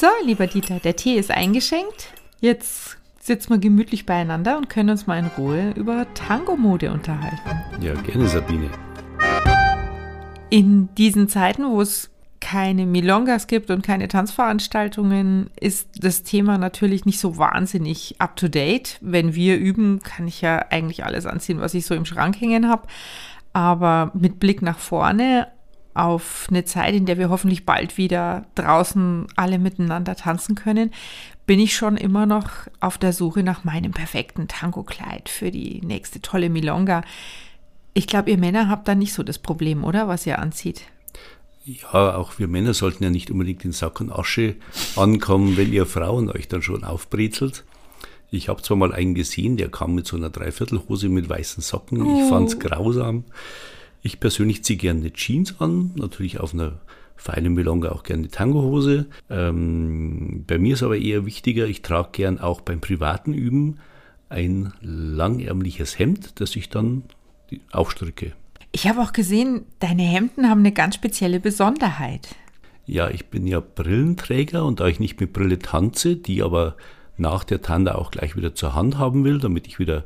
So, lieber Dieter, der Tee ist eingeschenkt. Jetzt sitzen wir gemütlich beieinander und können uns mal in Ruhe über Tango-Mode unterhalten. Ja, gerne, Sabine. In diesen Zeiten, wo es keine Milongas gibt und keine Tanzveranstaltungen, ist das Thema natürlich nicht so wahnsinnig up-to-date. Wenn wir üben, kann ich ja eigentlich alles anziehen, was ich so im Schrank hängen habe. Aber mit Blick nach vorne auf eine Zeit, in der wir hoffentlich bald wieder draußen alle miteinander tanzen können, bin ich schon immer noch auf der Suche nach meinem perfekten Tango-Kleid für die nächste tolle Milonga. Ich glaube, ihr Männer habt da nicht so das Problem, oder? Was ihr anzieht. Ja, auch wir Männer sollten ja nicht unbedingt in Sack und Asche ankommen, wenn ihr Frauen euch dann schon aufbrezelt. Ich habe zwar mal einen gesehen, der kam mit so einer Dreiviertelhose mit weißen Socken. Oh. Ich fand's grausam. Ich persönlich ziehe gerne Jeans an, natürlich auf einer feinen Milonga auch gerne Tangohose. Ähm, bei mir ist aber eher wichtiger, ich trage gern auch beim privaten Üben ein langärmliches Hemd, das ich dann aufstricke. Ich habe auch gesehen, deine Hemden haben eine ganz spezielle Besonderheit. Ja, ich bin ja Brillenträger und da ich nicht mit Brille tanze, die aber nach der Tanda auch gleich wieder zur Hand haben will, damit ich wieder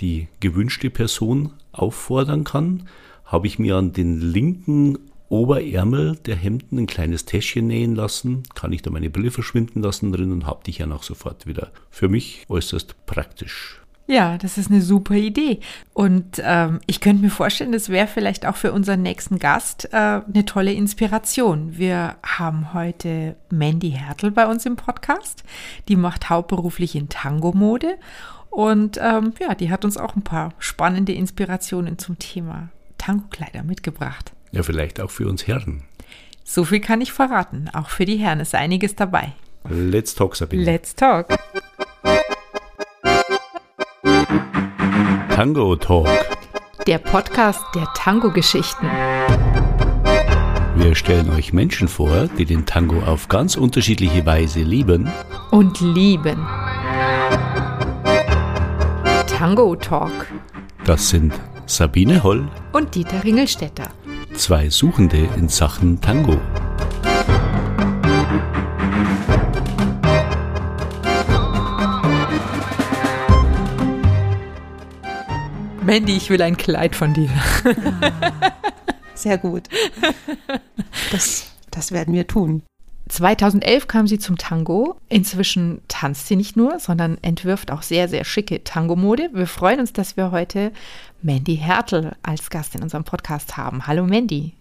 die gewünschte Person auffordern kann, habe ich mir an den linken Oberärmel der Hemden ein kleines Täschchen nähen lassen, kann ich da meine Brille verschwinden lassen drin und habe dich ja noch sofort wieder. Für mich äußerst praktisch. Ja, das ist eine super Idee. Und ähm, ich könnte mir vorstellen, das wäre vielleicht auch für unseren nächsten Gast äh, eine tolle Inspiration. Wir haben heute Mandy Hertel bei uns im Podcast. Die macht hauptberuflich in Tango-Mode. Und ähm, ja, die hat uns auch ein paar spannende Inspirationen zum Thema Tango-Kleider mitgebracht. Ja, vielleicht auch für uns Herren. So viel kann ich verraten. Auch für die Herren ist einiges dabei. Let's talk, Sabine. Let's talk. Tango Talk. Der Podcast der Tango-Geschichten. Wir stellen euch Menschen vor, die den Tango auf ganz unterschiedliche Weise lieben und lieben. Tango Talk. Das sind Sabine Holl und Dieter Ringelstetter. Zwei Suchende in Sachen Tango. Mandy, ich will ein Kleid von dir. Sehr gut. Das, das werden wir tun. 2011 kam sie zum Tango. Inzwischen tanzt sie nicht nur, sondern entwirft auch sehr, sehr schicke Tango-Mode. Wir freuen uns, dass wir heute Mandy Hertel als Gast in unserem Podcast haben. Hallo Mandy.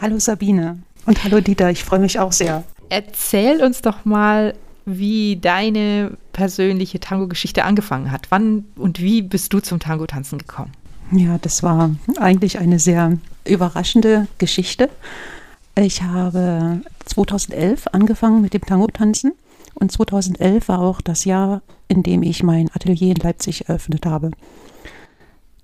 Hallo Sabine. Und hallo Dieter, ich freue mich auch sehr. Erzähl uns doch mal, wie deine persönliche Tango-Geschichte angefangen hat. Wann und wie bist du zum Tango-Tanzen gekommen? Ja, das war eigentlich eine sehr überraschende Geschichte. Ich habe 2011 angefangen mit dem Tango-Tanzen und 2011 war auch das Jahr, in dem ich mein Atelier in Leipzig eröffnet habe.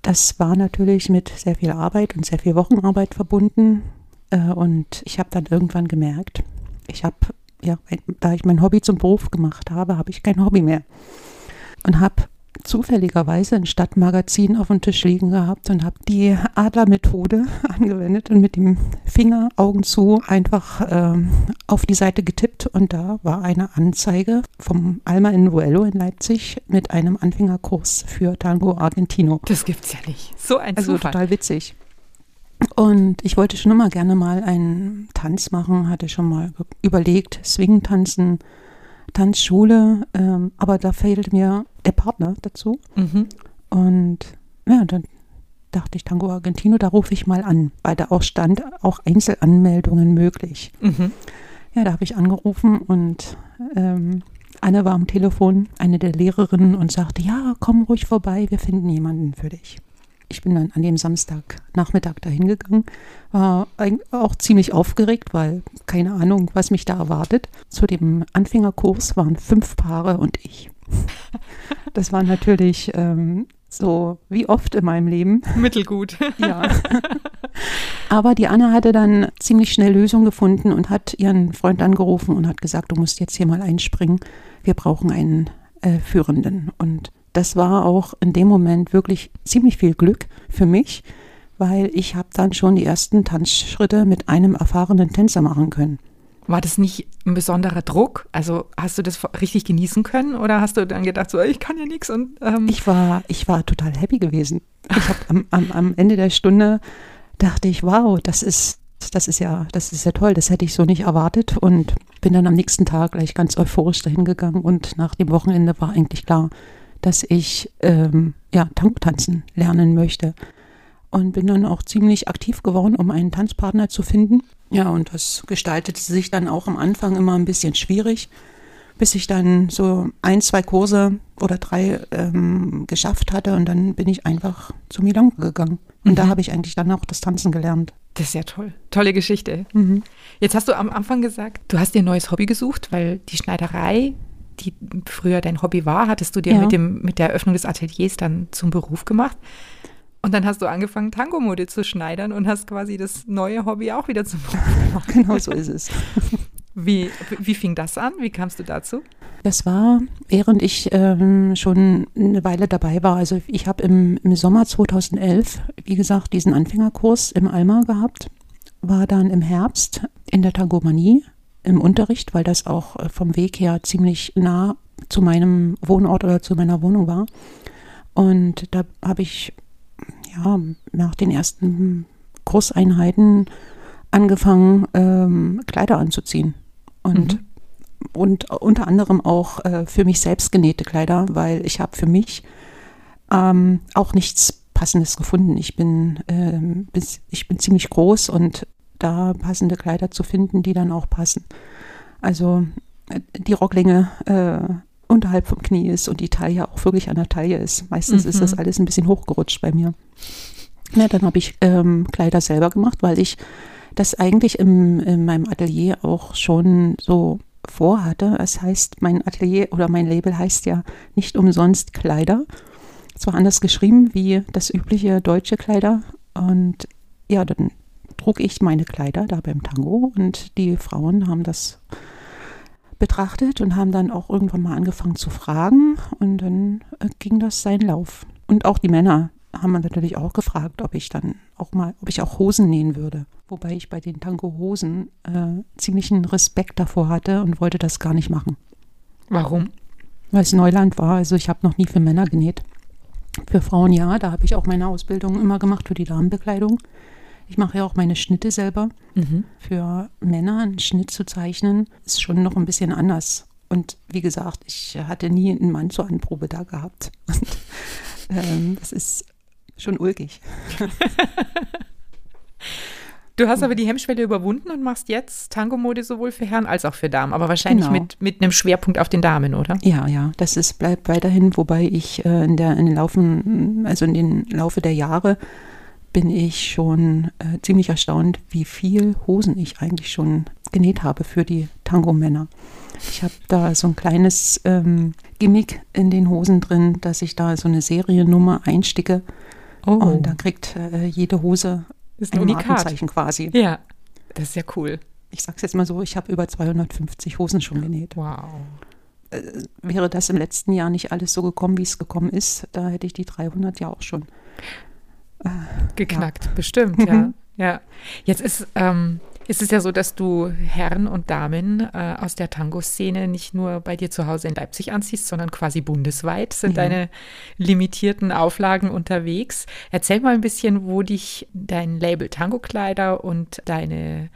Das war natürlich mit sehr viel Arbeit und sehr viel Wochenarbeit verbunden äh, und ich habe dann irgendwann gemerkt, ich habe ja, da ich mein Hobby zum Beruf gemacht habe, habe ich kein Hobby mehr. Und habe zufälligerweise ein Stadtmagazin auf dem Tisch liegen gehabt und habe die Adlermethode angewendet und mit dem Finger Augen zu einfach ähm, auf die Seite getippt und da war eine Anzeige vom Alma in Vuelo in Leipzig mit einem Anfängerkurs für Tango Argentino. Das gibt's ja nicht. So ein also Zufall. total witzig. Und ich wollte schon immer gerne mal einen Tanz machen, hatte schon mal überlegt, Swing tanzen, Tanzschule, ähm, aber da fehlte mir der Partner dazu. Mhm. Und ja, dann dachte ich, Tango Argentino, da rufe ich mal an, weil da auch stand, auch Einzelanmeldungen möglich. Mhm. Ja, da habe ich angerufen und ähm, Anne war am Telefon, eine der Lehrerinnen, und sagte, ja, komm ruhig vorbei, wir finden jemanden für dich ich bin dann an dem Samstagnachmittag dahin gegangen, war auch ziemlich aufgeregt, weil keine Ahnung, was mich da erwartet. Zu dem Anfängerkurs waren fünf Paare und ich. Das war natürlich ähm, so wie oft in meinem Leben. Mittelgut. Ja. Aber die Anna hatte dann ziemlich schnell Lösung gefunden und hat ihren Freund angerufen und hat gesagt, du musst jetzt hier mal einspringen. Wir brauchen einen äh, Führenden. Und das war auch in dem Moment wirklich ziemlich viel Glück für mich, weil ich habe dann schon die ersten Tanzschritte mit einem erfahrenen Tänzer machen können. War das nicht ein besonderer Druck? Also hast du das richtig genießen können oder hast du dann gedacht, so ich kann ja nichts und ähm ich war ich war total happy gewesen. Ich habe am, am, am Ende der Stunde dachte ich, wow, das ist das ist ja das ist ja toll. Das hätte ich so nicht erwartet und bin dann am nächsten Tag gleich ganz euphorisch dahin gegangen und nach dem Wochenende war eigentlich klar, dass ich ähm, ja Tango tanzen lernen möchte und bin dann auch ziemlich aktiv geworden, um einen Tanzpartner zu finden. Ja, und das gestaltete sich dann auch am Anfang immer ein bisschen schwierig, bis ich dann so ein, zwei Kurse oder drei ähm, geschafft hatte und dann bin ich einfach zu Milonga gegangen. Und mhm. da habe ich eigentlich dann auch das Tanzen gelernt. Das ist ja toll. Tolle Geschichte. Mhm. Jetzt hast du am Anfang gesagt, du hast dir ein neues Hobby gesucht, weil die Schneiderei, die früher dein Hobby war, hattest du dir ja. mit, dem, mit der Eröffnung des Ateliers dann zum Beruf gemacht. Und dann hast du angefangen, Tango-Mode zu schneidern und hast quasi das neue Hobby auch wieder zum Beruf gemacht. Genau so ist es. Wie, wie fing das an? Wie kamst du dazu? Das war, während ich ähm, schon eine Weile dabei war. Also ich habe im, im Sommer 2011, wie gesagt, diesen Anfängerkurs im Alma gehabt, war dann im Herbst in der Tangomanie im Unterricht, weil das auch äh, vom Weg her ziemlich nah zu meinem Wohnort oder zu meiner Wohnung war. Und da habe ich ja, nach den ersten Kurseinheiten angefangen, ähm, Kleider anzuziehen. Und, mhm. und unter anderem auch äh, für mich selbst genähte Kleider, weil ich habe für mich ähm, auch nichts Passendes gefunden. Ich bin, ähm, bis, ich bin ziemlich groß und da passende Kleider zu finden, die dann auch passen. Also äh, die Rocklänge äh, unterhalb vom Knie ist und die Taille auch wirklich an der Taille ist. Meistens mhm. ist das mhm. alles ein bisschen hochgerutscht bei mir. Ja, dann habe ich ähm, Kleider selber gemacht, weil ich das eigentlich im, in meinem Atelier auch schon so vorhatte. Das heißt, mein Atelier oder mein Label heißt ja nicht umsonst Kleider. Zwar anders geschrieben wie das übliche deutsche Kleider. Und ja, dann trug ich meine Kleider da beim Tango und die Frauen haben das betrachtet und haben dann auch irgendwann mal angefangen zu fragen und dann äh, ging das seinen Lauf. Und auch die Männer haben natürlich auch gefragt, ob ich dann auch mal, ob ich auch Hosen nähen würde. Wobei ich bei den Tango-Hosen äh, ziemlichen Respekt davor hatte und wollte das gar nicht machen. Warum? Weil es Neuland war. Also ich habe noch nie für Männer genäht. Für Frauen ja, da habe ich auch meine Ausbildung immer gemacht für die Damenbekleidung. Ich mache ja auch meine Schnitte selber. Mhm. Für Männer einen Schnitt zu zeichnen, ist schon noch ein bisschen anders. Und wie gesagt, ich hatte nie einen Mann zur Anprobe da gehabt. Und, ähm, das ist schon ulkig. Du hast aber die Hemmschwelle überwunden und machst jetzt Tango-Mode sowohl für Herren als auch für Damen, aber wahrscheinlich genau. mit, mit einem Schwerpunkt auf den Damen, oder? Ja, ja, das ist, bleibt weiterhin, wobei ich äh, in, der, in den Laufen, also in den Laufe der Jahre bin ich schon äh, ziemlich erstaunt, wie viel Hosen ich eigentlich schon genäht habe für die Tango-Männer. Ich habe da so ein kleines ähm, Gimmick in den Hosen drin, dass ich da so eine Seriennummer einsticke. Oh. Und da kriegt äh, jede Hose ist ein, ein Markenzeichen quasi. Ja, das ist ja cool. Ich sag's jetzt mal so, ich habe über 250 Hosen schon genäht. Wow. Äh, wäre das im letzten Jahr nicht alles so gekommen, wie es gekommen ist, da hätte ich die 300 ja auch schon geknackt. Ja. Bestimmt, ja. ja. Jetzt ist ähm, ist es ja so, dass du Herren und Damen äh, aus der Tango-Szene nicht nur bei dir zu Hause in Leipzig anziehst, sondern quasi bundesweit sind ja. deine limitierten Auflagen unterwegs. Erzähl mal ein bisschen, wo dich dein Label Tango-Kleider und deine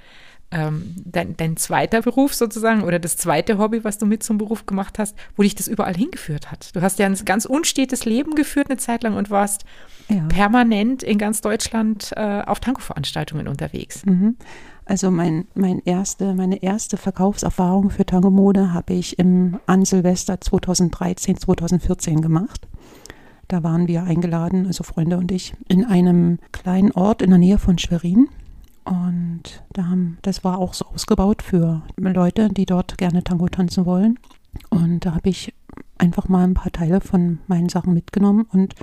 ähm, dein, dein zweiter Beruf sozusagen oder das zweite Hobby, was du mit zum Beruf gemacht hast, wo dich das überall hingeführt hat. Du hast ja ein ganz unstetes Leben geführt eine Zeit lang und warst ja. permanent in ganz Deutschland äh, auf Tango-Veranstaltungen unterwegs. Mhm. Also mein, mein erste, meine erste Verkaufserfahrung für Tango Mode habe ich im an Silvester 2013, 2014 gemacht. Da waren wir eingeladen, also Freunde und ich, in einem kleinen Ort in der Nähe von Schwerin. Und da haben, das war auch so ausgebaut für Leute, die dort gerne Tango tanzen wollen. Und da habe ich einfach mal ein paar Teile von meinen Sachen mitgenommen und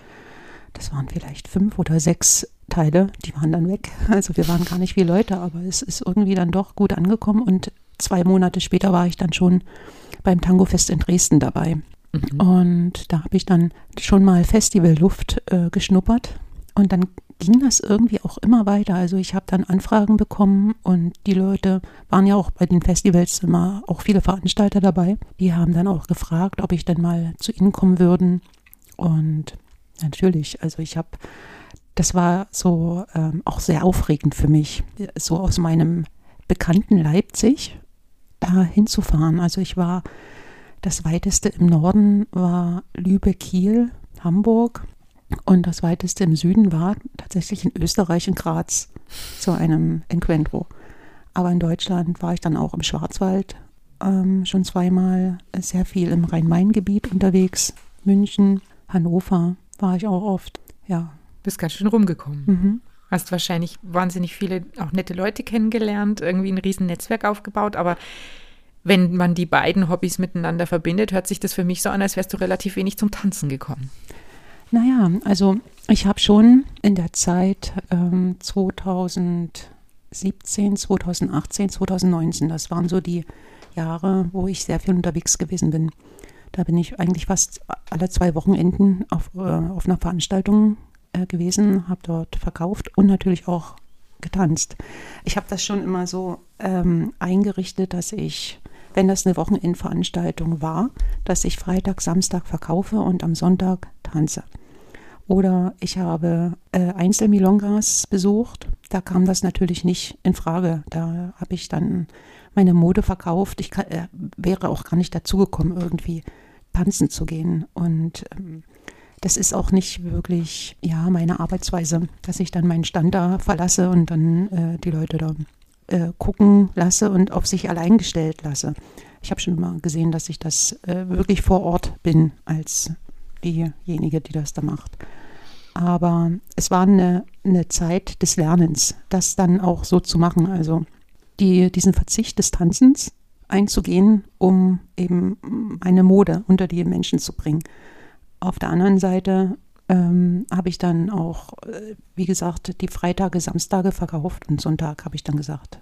das waren vielleicht fünf oder sechs Teile, die waren dann weg. Also wir waren gar nicht viele Leute, aber es ist irgendwie dann doch gut angekommen und zwei Monate später war ich dann schon beim Tango-Fest in Dresden dabei. Mhm. Und da habe ich dann schon mal Festivalluft äh, geschnuppert Und dann ging das irgendwie auch immer weiter. Also ich habe dann Anfragen bekommen und die Leute waren ja auch bei den Festivals immer auch viele Veranstalter dabei. Die haben dann auch gefragt, ob ich dann mal zu ihnen kommen würden. Und natürlich, also ich habe, das war so ähm, auch sehr aufregend für mich, so aus meinem bekannten Leipzig da hinzufahren. Also ich war, das weiteste im Norden war Lübeck-Kiel, Hamburg und das weiteste im Süden war tatsächlich in Österreich, in Graz, zu einem Encuentro. Aber in Deutschland war ich dann auch im Schwarzwald ähm, schon zweimal, sehr viel im Rhein-Main-Gebiet unterwegs. München, Hannover war ich auch oft, ja. Bist ganz schön rumgekommen. Mhm. Hast wahrscheinlich wahnsinnig viele auch nette Leute kennengelernt, irgendwie ein riesen Netzwerk aufgebaut, aber wenn man die beiden Hobbys miteinander verbindet, hört sich das für mich so an, als wärst du relativ wenig zum Tanzen gekommen. Naja, also ich habe schon in der Zeit ähm, 2017, 2018, 2019, das waren so die Jahre, wo ich sehr viel unterwegs gewesen bin. Da bin ich eigentlich fast alle zwei Wochenenden auf, äh, auf einer Veranstaltung äh, gewesen, habe dort verkauft und natürlich auch getanzt. Ich habe das schon immer so ähm, eingerichtet, dass ich, wenn das eine Wochenendveranstaltung war, dass ich Freitag, Samstag verkaufe und am Sonntag tanze. Oder ich habe äh, Einzelmilongas besucht. Da kam das natürlich nicht in Frage. Da habe ich dann meine Mode verkauft. Ich kann, äh, wäre auch gar nicht dazu gekommen, irgendwie tanzen zu gehen. Und ähm, das ist auch nicht wirklich ja meine Arbeitsweise, dass ich dann meinen Stand da verlasse und dann äh, die Leute da äh, gucken lasse und auf sich allein gestellt lasse. Ich habe schon mal gesehen, dass ich das äh, wirklich vor Ort bin als diejenige, die das da macht. Aber es war eine, eine Zeit des Lernens, das dann auch so zu machen. Also die, diesen Verzicht des Tanzens einzugehen, um eben eine Mode unter die Menschen zu bringen. Auf der anderen Seite ähm, habe ich dann auch, äh, wie gesagt, die Freitage, Samstage verkauft und Sonntag habe ich dann gesagt,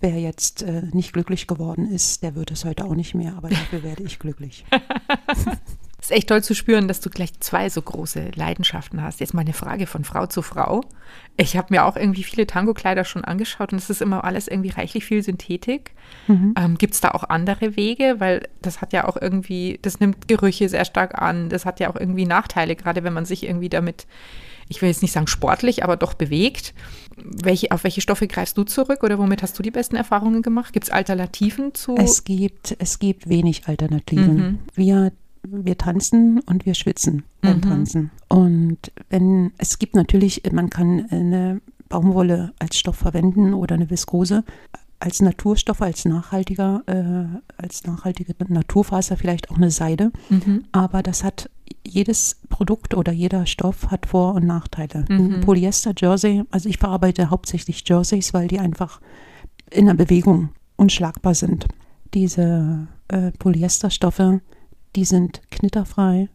wer jetzt äh, nicht glücklich geworden ist, der wird es heute auch nicht mehr, aber dafür werde ich glücklich. ist echt toll zu spüren, dass du gleich zwei so große Leidenschaften hast. Jetzt mal eine Frage von Frau zu Frau. Ich habe mir auch irgendwie viele Tango-Kleider schon angeschaut und es ist immer alles irgendwie reichlich viel Synthetik. Mhm. Ähm, Gibt es da auch andere Wege? Weil das hat ja auch irgendwie, das nimmt Gerüche sehr stark an. Das hat ja auch irgendwie Nachteile, gerade wenn man sich irgendwie damit, ich will jetzt nicht sagen sportlich, aber doch bewegt. Welche, auf welche Stoffe greifst du zurück oder womit hast du die besten Erfahrungen gemacht? Gibt es Alternativen zu? Es gibt, es gibt wenig Alternativen. Mhm. Wir wir tanzen und wir schwitzen beim mhm. Tanzen. Und wenn es gibt natürlich, man kann eine Baumwolle als Stoff verwenden oder eine Viskose als Naturstoff, als nachhaltiger, äh, als nachhaltige Naturfaser vielleicht auch eine Seide. Mhm. Aber das hat jedes Produkt oder jeder Stoff hat Vor- und Nachteile. Mhm. Polyester Jersey, also ich verarbeite hauptsächlich Jerseys, weil die einfach in der Bewegung unschlagbar sind. Diese äh, Polyesterstoffe die sind knitterfrei,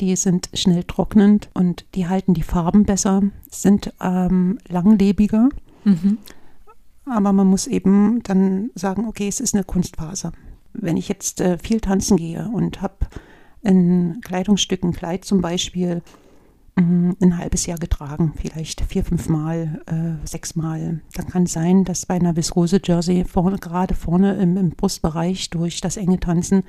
die sind schnell trocknend und die halten die Farben besser, sind ähm, langlebiger. Mhm. Aber man muss eben dann sagen, okay, es ist eine Kunstfaser. Wenn ich jetzt äh, viel tanzen gehe und habe ein Kleidungsstück, ein Kleid zum Beispiel, mm, ein halbes Jahr getragen, vielleicht vier, fünf Mal, äh, sechs Mal. Dann kann es sein, dass bei einer Viskose-Jersey vorne, gerade vorne im, im, Brustbereich durch das enge Tanzen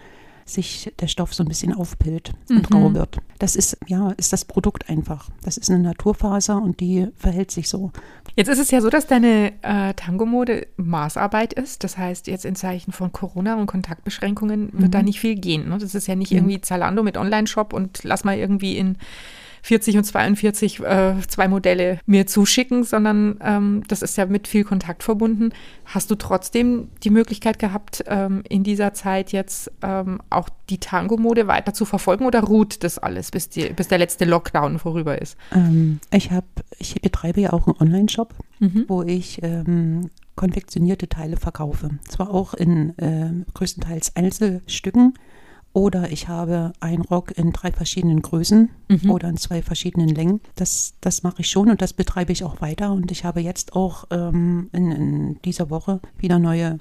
sich der Stoff so ein bisschen aufpillt und mhm. rau wird. Das ist, ja, ist das Produkt einfach. Das ist eine Naturfaser und die verhält sich so. Jetzt ist es ja so, dass deine äh, Tango-Mode Maßarbeit ist. Das heißt, jetzt in Zeichen von Corona und Kontaktbeschränkungen wird mhm. da nicht viel gehen. Ne? Das ist ja nicht irgendwie Zalando mit Online-Shop und lass mal irgendwie in 40 und 42 äh, zwei Modelle mir zuschicken, sondern ähm, das ist ja mit viel Kontakt verbunden. Hast du trotzdem die Möglichkeit gehabt, ähm, in dieser Zeit jetzt ähm, auch die Tango-Mode weiter zu verfolgen oder ruht das alles, bis, die, bis der letzte Lockdown vorüber ist? Ähm, ich, hab, ich betreibe ja auch einen Online-Shop, mhm. wo ich ähm, konfektionierte Teile verkaufe. Zwar auch in äh, größtenteils Einzelstücken, oder ich habe einen Rock in drei verschiedenen Größen mhm. oder in zwei verschiedenen Längen. Das, das mache ich schon und das betreibe ich auch weiter. Und ich habe jetzt auch ähm, in, in, dieser Woche wieder neue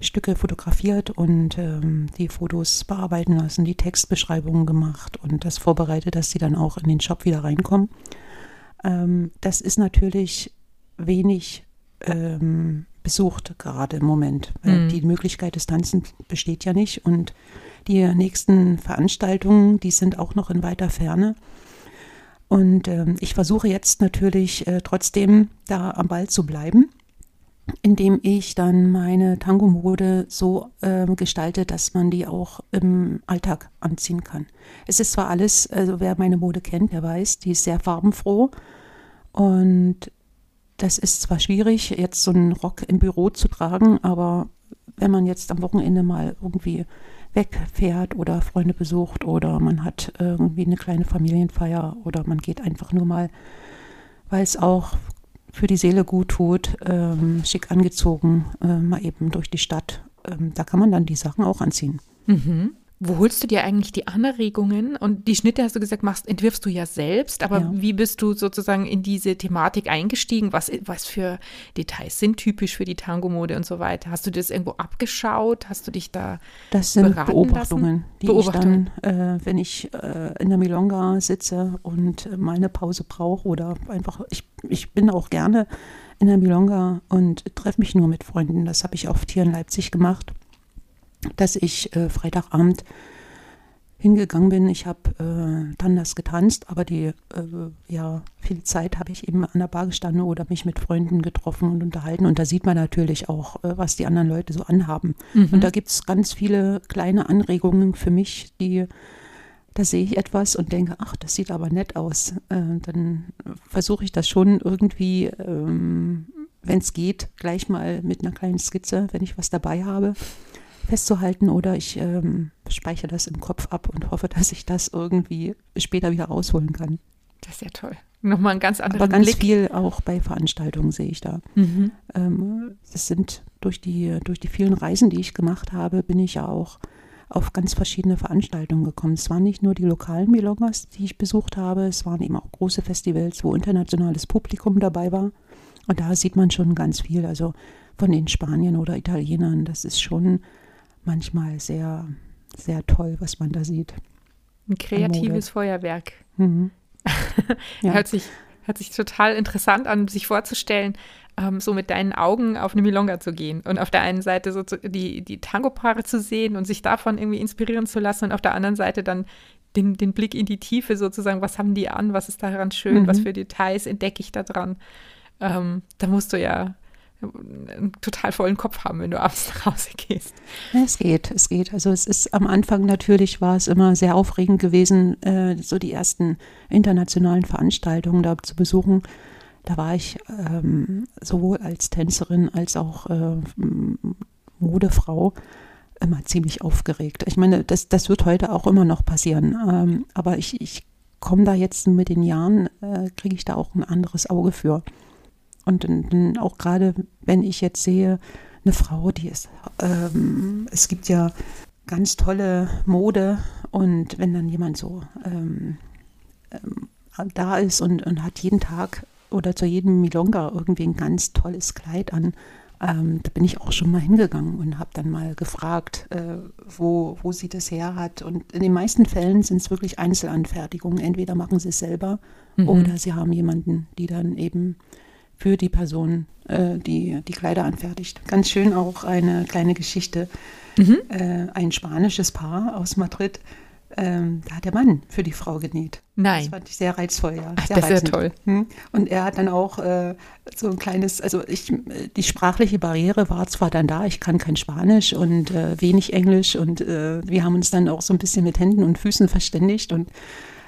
Stücke fotografiert und ähm, die Fotos bearbeiten lassen, die Textbeschreibungen gemacht und das vorbereitet, dass sie dann auch in den Shop wieder reinkommen. Ähm, das ist natürlich wenig ähm, besucht gerade im Moment, weil Mhm. die Möglichkeit des Tanzens besteht ja nicht und die nächsten Veranstaltungen, die sind auch noch in weiter Ferne. Und ähm, ich versuche jetzt natürlich äh, trotzdem da am Ball zu bleiben, indem ich dann meine Tango-Mode so ähm, gestalte, dass man die auch im Alltag anziehen kann. Es ist zwar alles, also wer meine Mode kennt, der weiß, die ist sehr farbenfroh und das ist zwar schwierig, jetzt so einen Rock im Büro zu tragen, aber wenn man jetzt am Wochenende mal irgendwie wegfährt oder Freunde besucht oder man hat irgendwie eine kleine Familienfeier oder man geht einfach nur mal, weil es auch für die Seele gut tut, ähm, schick angezogen, äh, mal eben durch die Stadt. Ähm, da kann man dann die Sachen auch anziehen. Mhm. Wo holst du dir eigentlich die Anregungen? Und die Schnitte, hast du gesagt, machst, entwirfst du ja selbst, aber Ja. wie bist du sozusagen in diese Thematik eingestiegen? Was, was für Details sind typisch für die Tango-Mode und so weiter? Hast du das irgendwo abgeschaut? Hast du dich da Das sind Beobachtungen, die Beobachtungen. ich dann, äh, wenn ich äh, in der Milonga sitze und äh, mal eine Pause brauche oder einfach, ich, ich bin auch gerne in der Milonga und treffe mich nur mit Freunden. Das habe ich oft hier in Leipzig gemacht, dass ich äh, Freitagabend hingegangen bin. Ich habe äh, dann das getanzt, aber die, äh, ja, viel Zeit habe ich eben an der Bar gestanden oder mich mit Freunden getroffen und unterhalten. Und da sieht man natürlich auch, äh, was die anderen Leute so anhaben. Und da gibt es ganz viele kleine Anregungen für mich, die, da sehe ich etwas und denke, ach, das sieht aber nett aus. Äh, dann versuche ich das schon irgendwie, ähm, wenn es geht, gleich mal mit einer kleinen Skizze, wenn ich was dabei habe, festzuhalten oder ich ähm, speichere das im Kopf ab und hoffe, dass ich das irgendwie später wieder rausholen kann. Das ist ja toll. Nochmal einen ganz anderen Aber ganz Blick. viel auch bei Veranstaltungen sehe ich da. Mhm. Ähm, das sind durch die, durch die vielen Reisen, die ich gemacht habe, bin ich ja auch auf ganz verschiedene Veranstaltungen gekommen. Es waren nicht nur die lokalen Milongas, die ich besucht habe, es waren eben auch große Festivals, wo internationales Publikum dabei war. Und da sieht man schon ganz viel, also von den Spaniern oder Italienern. Das ist schon manchmal sehr, sehr toll, was man da sieht. Ein kreatives Feuerwerk. Mhm. Ja. Hört, sich, hört sich total interessant an, sich vorzustellen, ähm, so mit deinen Augen auf eine Milonga zu gehen und auf der einen Seite so zu, die, die Tango-Paare zu sehen und sich davon irgendwie inspirieren zu lassen und auf der anderen Seite dann den, den Blick in die Tiefe sozusagen, was haben die an, was ist daran schön, Mhm. was für Details entdecke ich da dran. Ähm, da musst du ja einen total vollen Kopf haben, wenn du abends nach Hause gehst. Es geht, es geht. Also es ist am Anfang natürlich war es immer sehr aufregend gewesen, äh, so die ersten internationalen Veranstaltungen da zu besuchen. Da war ich ähm, sowohl als Tänzerin als auch äh, Modefrau immer ziemlich aufgeregt. Ich meine, das, das wird heute auch immer noch passieren. Ähm, aber ich, ich komme da jetzt mit den Jahren, äh, kriege ich da auch ein anderes Auge für. Und dann, auch gerade, wenn ich jetzt sehe, eine Frau, die ist, ähm, es gibt ja ganz tolle Mode und wenn dann jemand so ähm, ähm, da ist und, und hat jeden Tag oder zu jedem Milonga irgendwie ein ganz tolles Kleid an, ähm, da bin ich auch schon mal hingegangen und habe dann mal gefragt, äh, wo, wo sie das her hat. Und in den meisten Fällen sind es wirklich Einzelanfertigungen. Entweder machen sie es selber oder sie haben jemanden, die dann eben für die Person äh, die, die Kleider anfertigt. Ganz schön auch eine kleine Geschichte. Äh, ein spanisches Paar aus Madrid, ähm, da hat der Mann für die Frau genäht. Nein. Das fand ich sehr reizvoll, ja. Ach, sehr das ist ja toll. Hm. Und er hat dann auch äh, so ein kleines, also ich, die sprachliche Barriere war zwar dann da, ich kann kein Spanisch und äh, wenig Englisch und äh, wir haben uns dann auch so ein bisschen mit Händen und Füßen verständigt und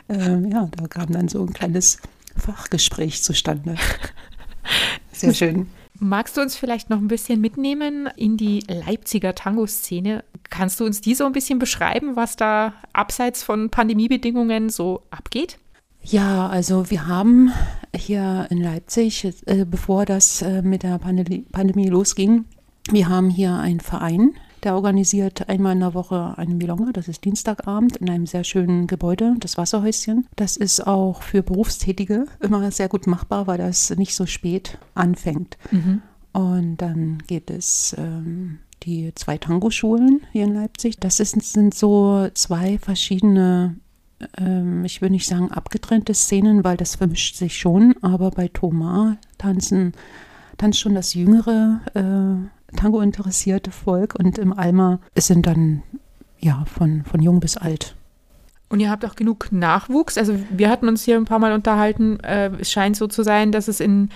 äh, ja, da kam dann so ein kleines Fachgespräch zustande. Sehr schön. Magst du uns vielleicht noch ein bisschen mitnehmen in die Leipziger Tango-Szene? Kannst du uns die so ein bisschen beschreiben, was da abseits von Pandemiebedingungen so abgeht? Ja, also wir haben hier in Leipzig, äh, bevor das äh, mit der Pandemie, Pandemie losging, wir haben hier einen Verein, der organisiert einmal in der Woche eine Milonga, das ist Dienstagabend in einem sehr schönen Gebäude, das Wasserhäuschen. Das ist auch für Berufstätige immer sehr gut machbar, weil das nicht so spät anfängt. Und dann geht es ähm, die zwei Tango-Schulen hier in Leipzig. Das ist, sind so zwei verschiedene ähm, ich würde nicht sagen abgetrennte Szenen, weil das vermischt sich schon, aber bei Thomas tanzen, tanzt schon das jüngere äh, Tango-interessierte Volk und im Alma sind dann ja von, von jung bis alt. Und ihr habt auch genug Nachwuchs. Also wir hatten uns hier ein paar Mal unterhalten. Äh, es scheint so zu sein, dass es in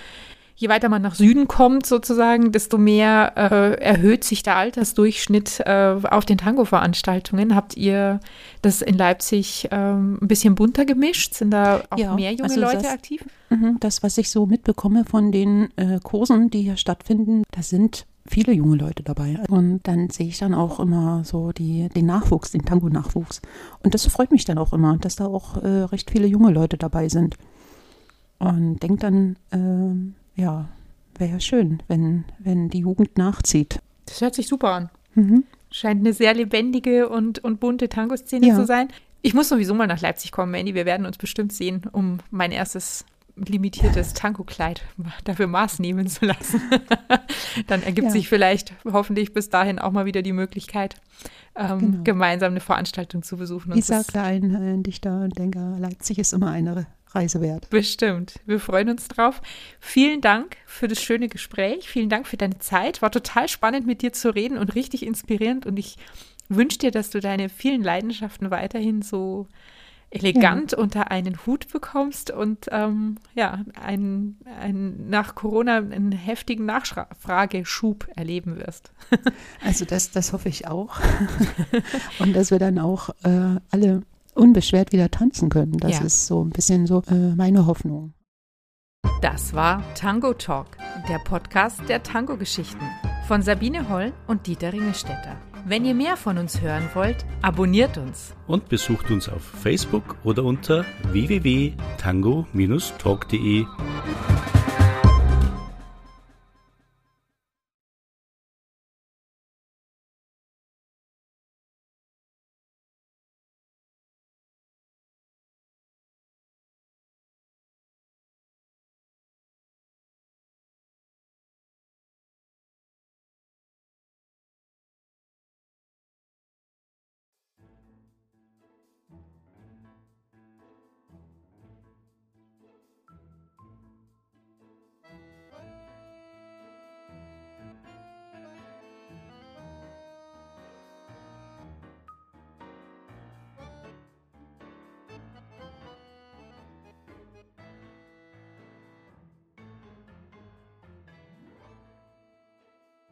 je weiter man nach Süden kommt, sozusagen, desto mehr äh, erhöht sich der Altersdurchschnitt äh, auf den Tango-Veranstaltungen. Habt ihr das in Leipzig ähm, ein bisschen bunter gemischt? Sind da auch ja, mehr junge also Leute das, aktiv? Mhm, das, was ich so mitbekomme von den äh, Kursen, die hier stattfinden, da sind viele junge Leute dabei. Und dann sehe ich dann auch immer so die, den Nachwuchs, den Tango-Nachwuchs. Und das freut mich dann auch immer, dass da auch äh, recht viele junge Leute dabei sind. Und denke dann, äh, ja, wäre ja schön, wenn, wenn die Jugend nachzieht. Das hört sich super an. Mhm. Scheint eine sehr lebendige und, und bunte Tango-Szene ja. zu sein. Ich muss sowieso mal nach Leipzig kommen, Mandy. Wir werden uns bestimmt sehen, um mein erstes limitiertes Tango-Kleid dafür Maß nehmen zu lassen. Dann ergibt ja. sich vielleicht hoffentlich bis dahin auch mal wieder die Möglichkeit, ähm, genau. gemeinsam eine Veranstaltung zu besuchen. Lisa Klein, äh, Dichter und Denker, Leipzig ist immer eine Reise wert. Bestimmt. Wir freuen uns drauf. Vielen Dank für das schöne Gespräch. Vielen Dank für deine Zeit. War total spannend, mit dir zu reden und richtig inspirierend. Und ich wünsche dir, dass du deine vielen Leidenschaften weiterhin so elegant ja. unter einen Hut bekommst und ähm, ja, ein, ein, nach Corona einen heftigen Nachfrageschub erleben wirst. also das, das hoffe ich auch. und dass wir dann auch äh, alle unbeschwert wieder tanzen können. Das ja. ist so ein bisschen so äh, meine Hoffnung. Das war Tango Talk, der Podcast der Tango-Geschichten von Sabine Holl und Dieter Ringestetter. Wenn ihr mehr von uns hören wollt, abonniert uns. Und besucht uns auf Facebook oder unter www.tango-talk.de.